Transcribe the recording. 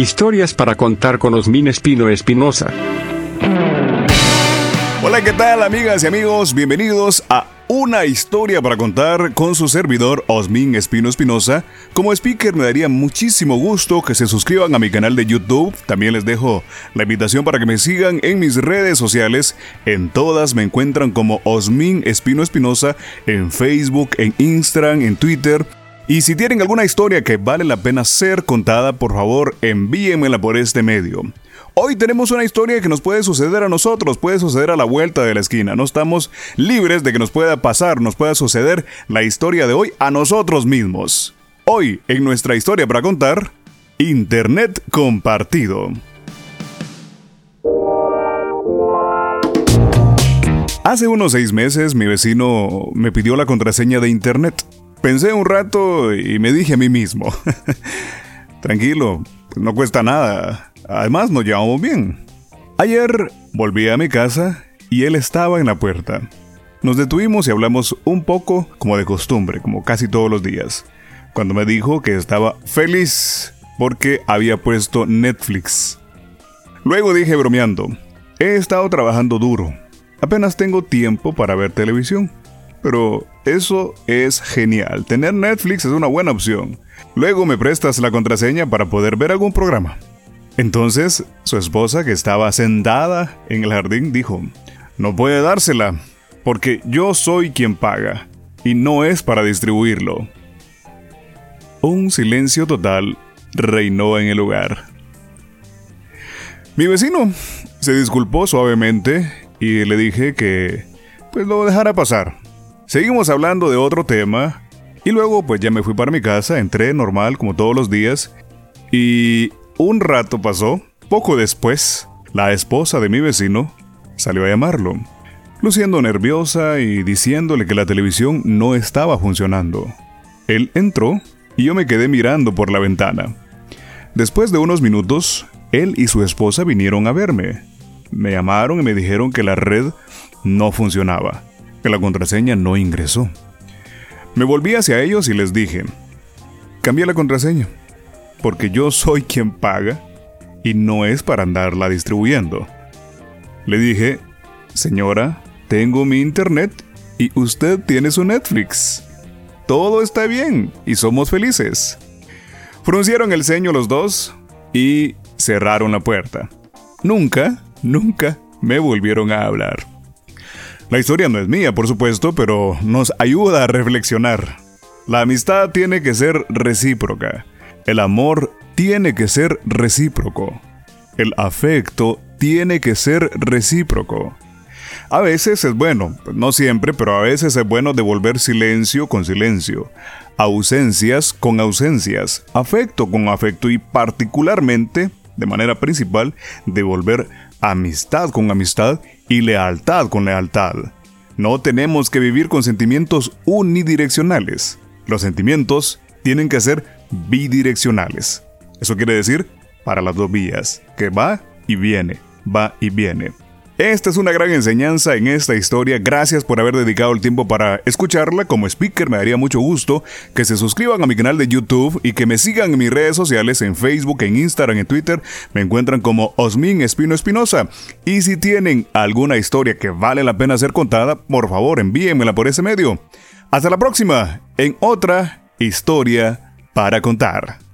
Historias para contar con Osmin Espino Espinosa. Hola, ¿qué tal amigas y amigos? Bienvenidos a una historia para contar con su servidor Osmin Espino Espinosa. Como speaker me daría muchísimo gusto que se suscriban a mi canal de YouTube. También les dejo la invitación para que me sigan en mis redes sociales. En todas me encuentran como Osmin Espino Espinosa en Facebook, en Instagram, en Twitter. Y si tienen alguna historia que vale la pena ser contada, por favor envíenmela por este medio. Hoy tenemos una historia que nos puede suceder a nosotros, puede suceder a la vuelta de la esquina. No estamos libres de que nos pueda pasar, nos pueda suceder la historia de hoy a nosotros mismos. Hoy, en nuestra historia para contar, Internet compartido. Hace unos seis meses mi vecino me pidió la contraseña de Internet. Pensé un rato y me dije a mí mismo, tranquilo, no cuesta nada, además nos llevamos bien. Ayer volví a mi casa y él estaba en la puerta. Nos detuvimos y hablamos un poco como de costumbre, como casi todos los días, cuando me dijo que estaba feliz porque había puesto Netflix. Luego dije bromeando, he estado trabajando duro, apenas tengo tiempo para ver televisión. Pero eso es genial. Tener Netflix es una buena opción. Luego me prestas la contraseña para poder ver algún programa. Entonces, su esposa, que estaba sentada en el jardín, dijo, no puede dársela, porque yo soy quien paga, y no es para distribuirlo. Un silencio total reinó en el lugar. Mi vecino se disculpó suavemente y le dije que pues lo dejara pasar. Seguimos hablando de otro tema y luego pues ya me fui para mi casa, entré normal como todos los días y un rato pasó, poco después, la esposa de mi vecino salió a llamarlo, luciendo nerviosa y diciéndole que la televisión no estaba funcionando. Él entró y yo me quedé mirando por la ventana. Después de unos minutos, él y su esposa vinieron a verme. Me llamaron y me dijeron que la red no funcionaba que la contraseña no ingresó. Me volví hacia ellos y les dije, cambié la contraseña, porque yo soy quien paga y no es para andarla distribuyendo. Le dije, señora, tengo mi internet y usted tiene su Netflix. Todo está bien y somos felices. Fruncieron el ceño los dos y cerraron la puerta. Nunca, nunca me volvieron a hablar. La historia no es mía, por supuesto, pero nos ayuda a reflexionar. La amistad tiene que ser recíproca. El amor tiene que ser recíproco. El afecto tiene que ser recíproco. A veces es bueno, no siempre, pero a veces es bueno devolver silencio con silencio, ausencias con ausencias, afecto con afecto y particularmente, de manera principal, devolver amistad con amistad y lealtad con lealtad. No tenemos que vivir con sentimientos unidireccionales. Los sentimientos tienen que ser bidireccionales. Eso quiere decir para las dos vías, que va y viene, va y viene. Esta es una gran enseñanza en esta historia. Gracias por haber dedicado el tiempo para escucharla. Como speaker me daría mucho gusto que se suscriban a mi canal de YouTube y que me sigan en mis redes sociales en Facebook, en Instagram, en Twitter. Me encuentran como Osmin Espino Espinosa. Y si tienen alguna historia que vale la pena ser contada, por favor envíenmela por ese medio. Hasta la próxima en otra historia para contar.